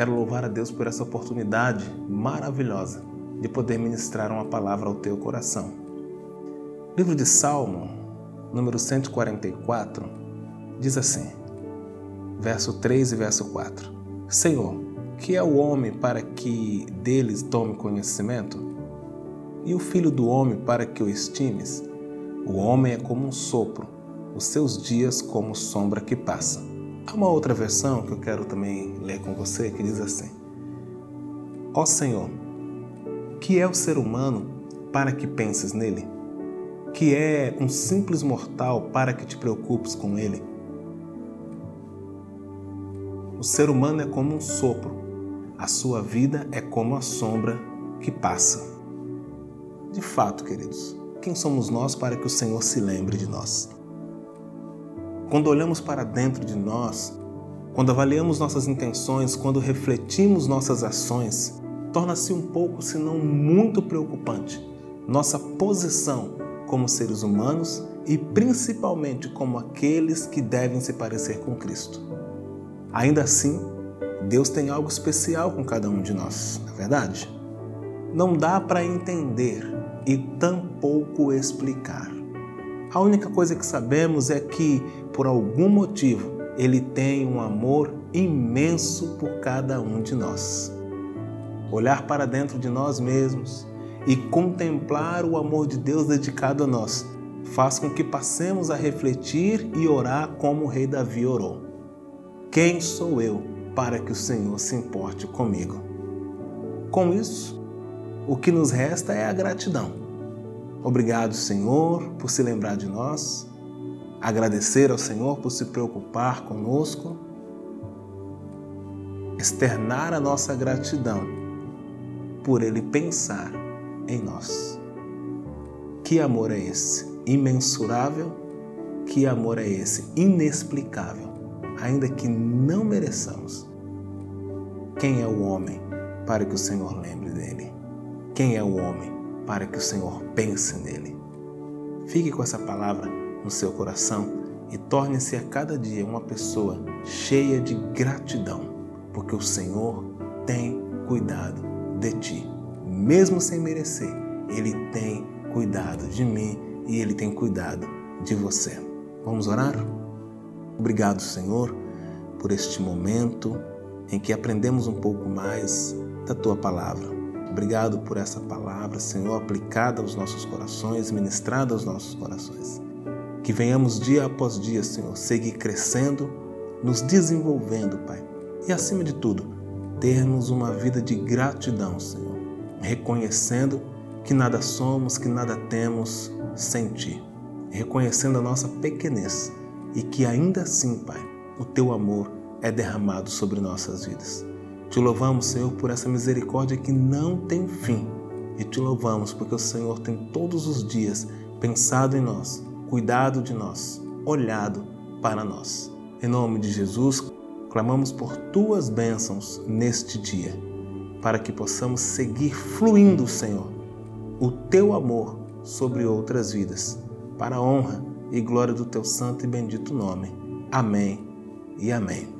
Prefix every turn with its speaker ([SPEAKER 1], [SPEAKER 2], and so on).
[SPEAKER 1] Quero louvar a Deus por essa oportunidade maravilhosa de poder ministrar uma palavra ao teu coração. Livro de Salmo, número 144, diz assim, verso 3 e verso 4: Senhor, que é o homem para que deles tome conhecimento? E o filho do homem para que o estimes? O homem é como um sopro, os seus dias como sombra que passa. Há uma outra versão que eu quero também ler com você que diz assim: Ó Senhor, que é o ser humano para que penses nele? Que é um simples mortal para que te preocupes com ele? O ser humano é como um sopro, a sua vida é como a sombra que passa. De fato, queridos, quem somos nós para que o Senhor se lembre de nós? Quando olhamos para dentro de nós, quando avaliamos nossas intenções, quando refletimos nossas ações, torna-se um pouco, se não muito preocupante, nossa posição como seres humanos e principalmente como aqueles que devem se parecer com Cristo. Ainda assim, Deus tem algo especial com cada um de nós, não é verdade? Não dá para entender e tampouco explicar. A única coisa que sabemos é que, por algum motivo, Ele tem um amor imenso por cada um de nós olhar para dentro de nós mesmos e contemplar o amor de Deus dedicado a nós, faz com que passemos a refletir e orar como o rei Davi orou. Quem sou eu para que o Senhor se importe comigo? Com isso, o que nos resta é a gratidão. Obrigado, Senhor, por se lembrar de nós, agradecer ao Senhor por se preocupar conosco, externar a nossa gratidão por Ele pensar em nós. Que amor é esse? Imensurável? Que amor é esse? Inexplicável, ainda que não mereçamos. Quem é o homem para que o Senhor lembre dele? Quem é o homem para que o Senhor pense nele? Fique com essa palavra no seu coração e torne-se a cada dia uma pessoa cheia de gratidão, porque o Senhor tem cuidado de ti. Mesmo sem merecer, Ele tem cuidado de mim e Ele tem cuidado de você. Vamos orar? Obrigado, Senhor, por este momento em que aprendemos um pouco mais da Tua palavra. Obrigado por essa palavra, Senhor, aplicada aos nossos corações, ministrada aos nossos corações. Que venhamos dia após dia, Senhor, seguir crescendo, nos desenvolvendo, Pai. E acima de tudo, termos uma vida de gratidão, Senhor, reconhecendo que nada somos, que nada temos sem Ti, reconhecendo a nossa pequenez e que ainda assim, Pai, o Teu amor é derramado sobre nossas vidas. Te louvamos, Senhor, por essa misericórdia que não tem fim e te louvamos porque o Senhor tem todos os dias pensado em nós, cuidado de nós, olhado para nós. Em nome de Jesus, clamamos por tuas bênçãos neste dia, para que possamos seguir fluindo, Senhor, o teu amor sobre outras vidas, para a honra e glória do teu santo e bendito nome. Amém e amém.